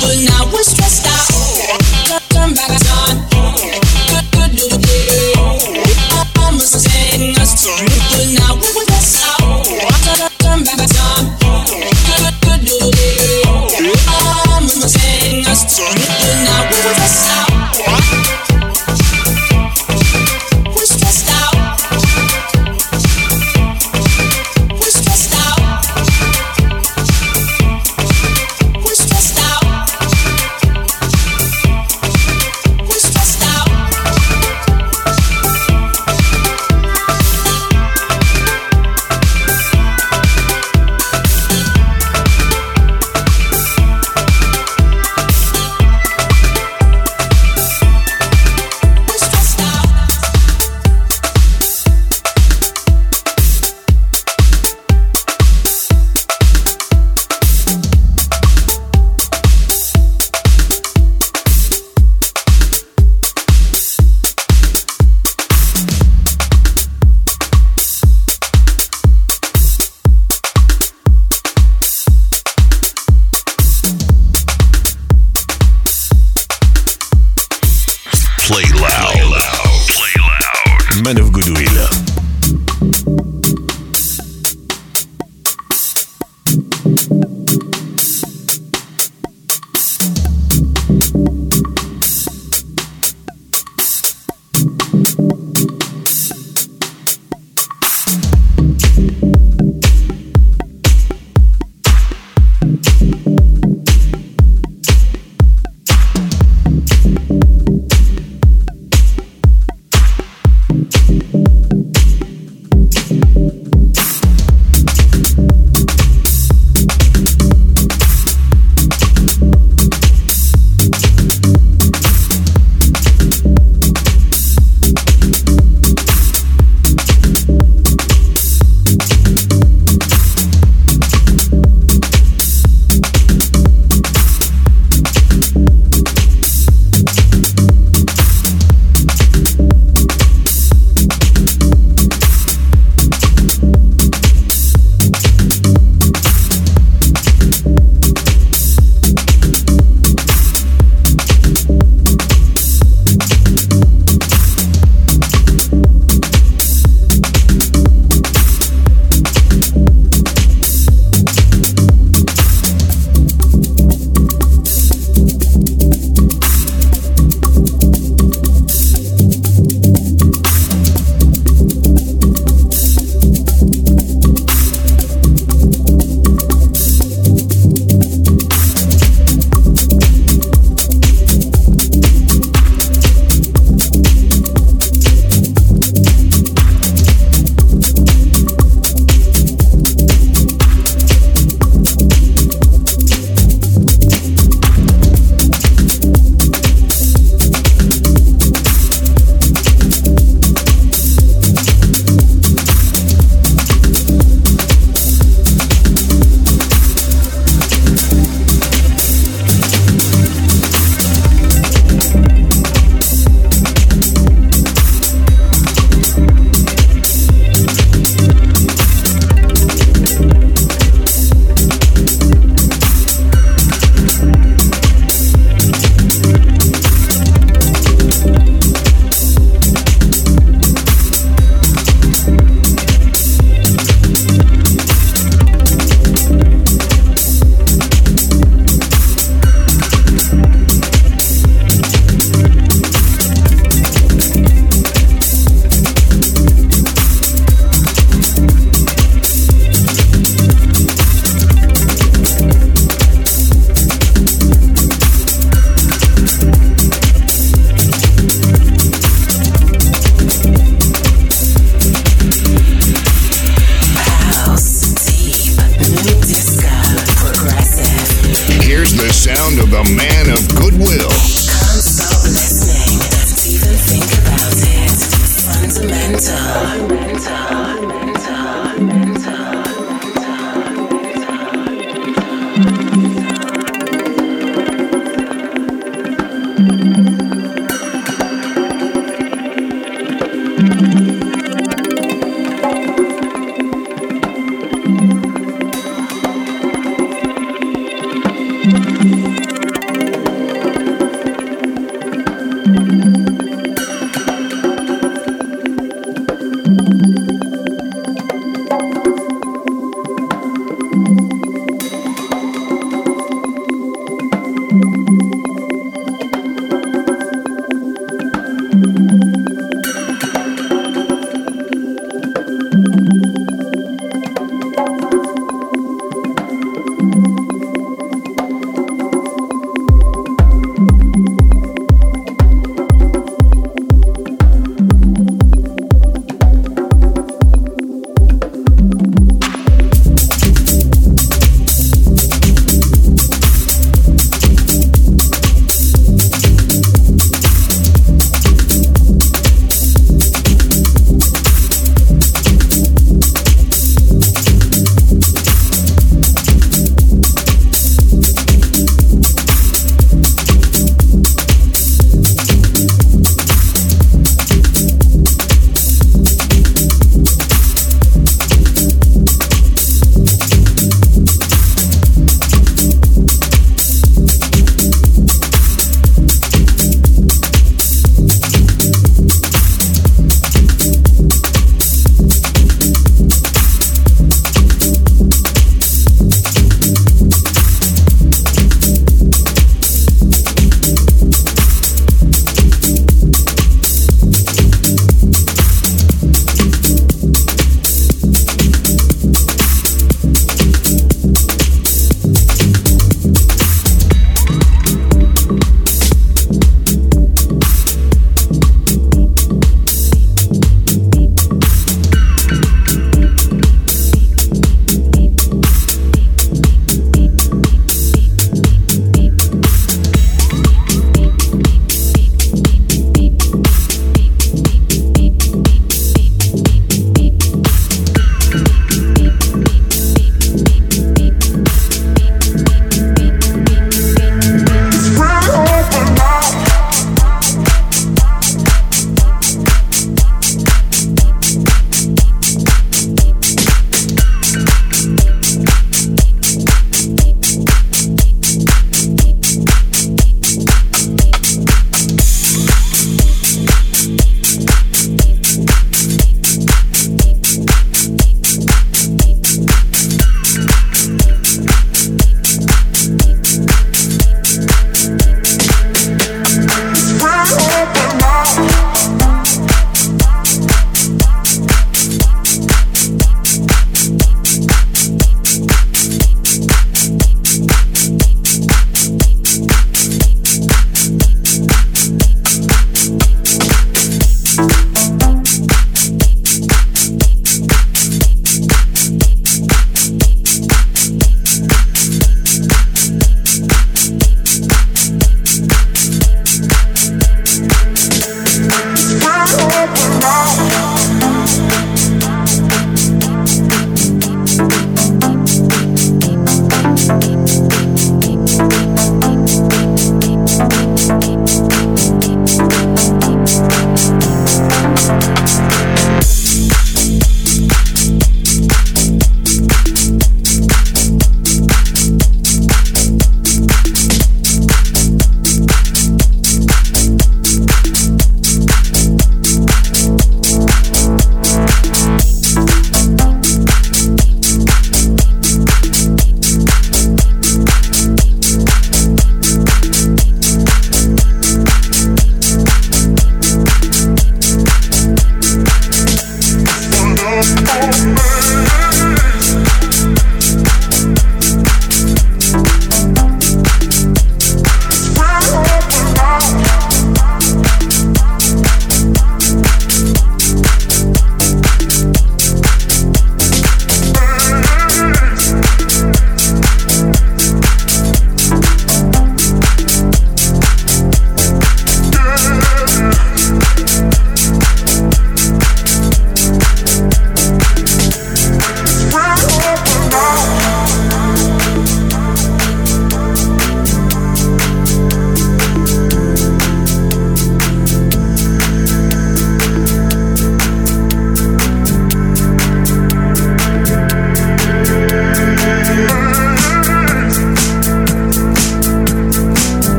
But now we're stressed out.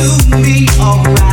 do me alright.